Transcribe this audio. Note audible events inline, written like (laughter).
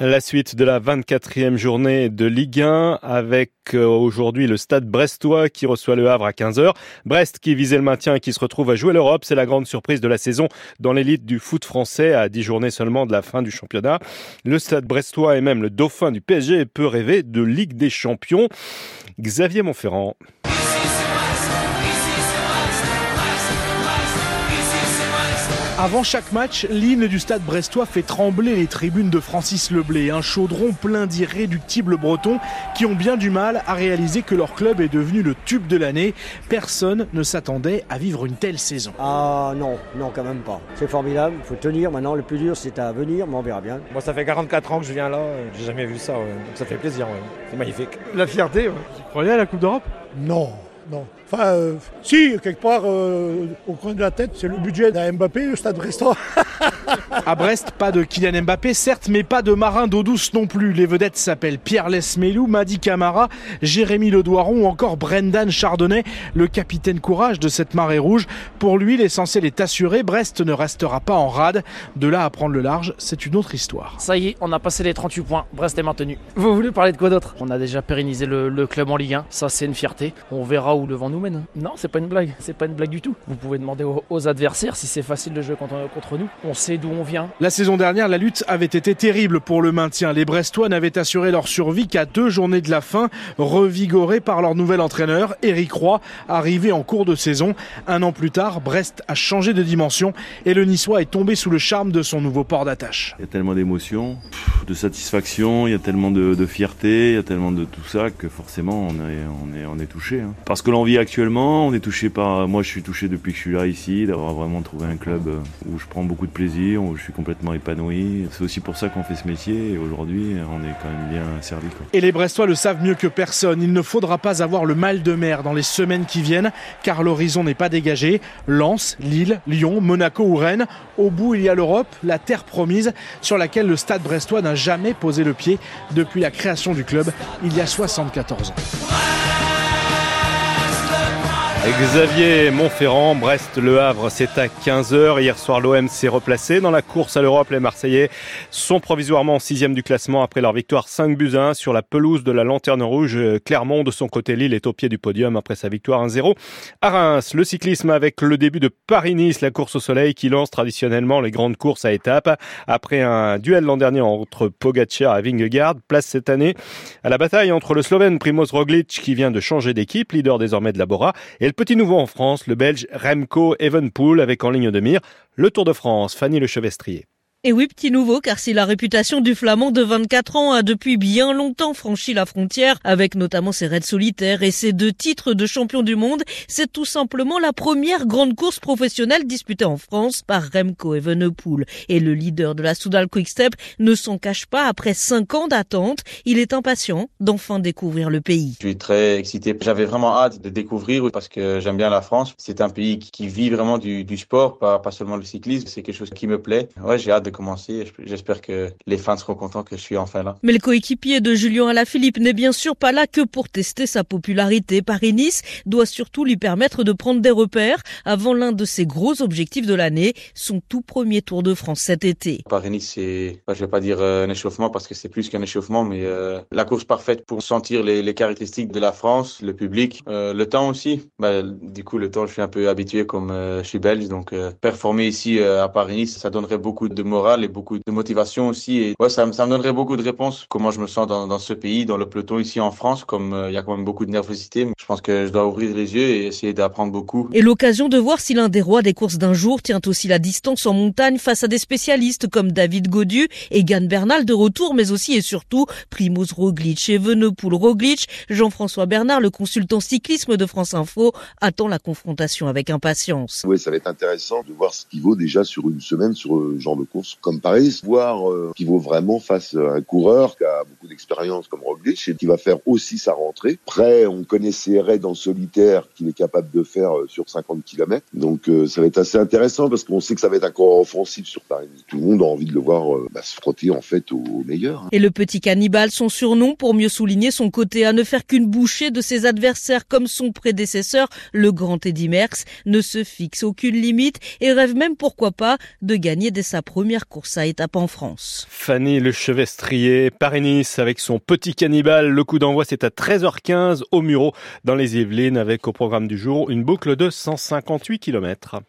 La suite de la 24e journée de Ligue 1 avec euh, aujourd'hui le stade brestois qui reçoit le Havre à 15h. Brest qui visait le maintien et qui se retrouve à jouer l'Europe. C'est la grande surprise de la saison dans l'élite du foot français à 10 journées seulement de la fin du championnat. Le stade brestois et même le dauphin du PSG peut rêver de Ligue des champions. Xavier Montferrand. Avant chaque match, l'hymne du stade brestois fait trembler les tribunes de Francis Leblé, un chaudron plein d'irréductibles bretons qui ont bien du mal à réaliser que leur club est devenu le tube de l'année. Personne ne s'attendait à vivre une telle saison. Ah non, non quand même pas. C'est formidable, il faut tenir. Maintenant, le plus dur, c'est à venir, mais on verra bien. Moi, ça fait 44 ans que je viens là, j'ai jamais vu ça, donc ça fait plaisir, c'est magnifique. La fierté, ouais. Vous croyez à la Coupe d'Europe? Non, non. Enfin, euh, si, quelque part, euh, au coin de la tête, c'est le budget d'un Mbappé, le stade Brestois. (laughs) À Brest, pas de Kylian Mbappé, certes, mais pas de marin d'eau douce non plus. Les vedettes s'appellent Pierre Lesmelou, Madi Camara, Jérémy Ledoiron ou encore Brendan Chardonnay, le capitaine courage de cette marée rouge. Pour lui, l'essentiel est assuré. Brest ne restera pas en rade. De là à prendre le large, c'est une autre histoire. Ça y est, on a passé les 38 points. Brest est maintenu. Vous voulez parler de quoi d'autre? On a déjà pérennisé le, le club en Ligue 1. Ça, c'est une fierté. On verra où le vent nous mène. Non, c'est pas une blague. C'est pas une blague du tout. Vous pouvez demander aux, aux adversaires si c'est facile de jouer contre, contre nous. On sait d'où on vient. La saison dernière, la lutte avait été terrible pour le maintien. Les Brestois n'avaient assuré leur survie qu'à deux journées de la fin, revigorés par leur nouvel entraîneur, Eric Roy, arrivé en cours de saison. Un an plus tard, Brest a changé de dimension et le Niçois est tombé sous le charme de son nouveau port d'attache. Il y a tellement d'émotions, de satisfaction, il y a tellement de, fierté, il y a tellement de tout ça que forcément on est, touché. Hein. Parce que l'on vit actuellement, on est touché par. Moi je suis touché depuis que je suis là ici, d'avoir vraiment trouvé un club où je prends beaucoup de plaisir, où je suis complètement épanoui. C'est aussi pour ça qu'on fait ce métier et aujourd'hui on est quand même bien servi. Et les Brestois le savent mieux que personne. Il ne faudra pas avoir le mal de mer dans les semaines qui viennent car l'horizon n'est pas dégagé. Lens, Lille, Lyon, Monaco ou Rennes. Au bout, il y a l'Europe, la terre promise sur laquelle le stade brestois n'a jamais posé le pied depuis la création du club il y a 74 ans. Xavier Montferrand, Brest Le Havre, c'est à 15h. Hier soir, l'OM s'est replacé dans la course à l'Europe. Les Marseillais sont provisoirement sixième du classement après leur victoire 5 buts 1 sur la pelouse de la Lanterne Rouge. Clermont, de son côté, Lille est au pied du podium après sa victoire 1-0 à Reims. Le cyclisme avec le début de Paris-Nice, la course au soleil qui lance traditionnellement les grandes courses à étapes. Après un duel l'an dernier entre Pogacar et Vingegaard, place cette année à la bataille entre le Slovène Primoz Roglic qui vient de changer d'équipe, leader désormais de la Bora, petit nouveau en France, le Belge Remco Evenpool avec en ligne de mire le Tour de France, Fanny Le Chevestrier. Et oui, petit nouveau, car si la réputation du Flamand de 24 ans a depuis bien longtemps franchi la frontière, avec notamment ses raids solitaires et ses deux titres de champion du monde, c'est tout simplement la première grande course professionnelle disputée en France par Remco Evenepoel. Et le leader de la Soudal Quickstep ne s'en cache pas après 5 ans d'attente. Il est impatient d'enfin découvrir le pays. Je suis très excité. J'avais vraiment hâte de découvrir parce que j'aime bien la France. C'est un pays qui vit vraiment du, sport, pas, pas seulement le cyclisme. C'est quelque chose qui me plaît. Ouais, j'ai hâte de commencer. J'espère que les fans seront contents que je suis enfin là. Mais le coéquipier de Julien Alaphilippe n'est bien sûr pas là que pour tester sa popularité. Paris-Nice doit surtout lui permettre de prendre des repères avant l'un de ses gros objectifs de l'année, son tout premier Tour de France cet été. Paris-Nice, c'est, je vais pas dire un échauffement parce que c'est plus qu'un échauffement, mais euh, la course parfaite pour sentir les, les, caractéristiques de la France, le public, euh, le temps aussi. Bah, du coup, le temps, je suis un peu habitué comme euh, je suis belge, donc performer ici à Paris-Nice, ça donnerait beaucoup de morale et beaucoup de motivation aussi. Et ouais, ça, ça me donnerait beaucoup de réponses. Comment je me sens dans, dans ce pays, dans le peloton ici en France, comme euh, il y a quand même beaucoup de nervosité. Je pense que je dois ouvrir les yeux et essayer d'apprendre beaucoup. Et l'occasion de voir si l'un des rois des courses d'un jour tient aussi la distance en montagne face à des spécialistes comme David Godu et Gann Bernal de retour, mais aussi et surtout Primoz Roglic et Venepoul Roglic. Jean-François Bernard, le consultant cyclisme de France Info, attend la confrontation avec impatience. Oui, ça va être intéressant de voir ce qu'il vaut déjà sur une semaine sur ce genre de course comme Paris, voir euh, qui vaut vraiment face à un coureur qui a beaucoup d'expérience comme Roglic et qui va faire aussi sa rentrée. Près, on connaît ses raids en solitaire qu'il est capable de faire euh, sur 50 km. Donc euh, ça va être assez intéressant parce qu'on sait que ça va être un coureur offensif sur Paris. Tout le monde a envie de le voir bah, se frotter en fait au meilleur. Hein. Et le petit cannibale, son surnom pour mieux souligner son côté à ne faire qu'une bouchée de ses adversaires comme son prédécesseur, le grand Eddy Merckx, ne se fixe aucune limite et rêve même pourquoi pas de gagner dès sa première course à en France. Fanny Le Chevestrier, Paris-Nice avec son petit cannibale. Le coup d'envoi c'est à 13h15 au Muro dans les Yvelines avec au programme du jour une boucle de 158 km.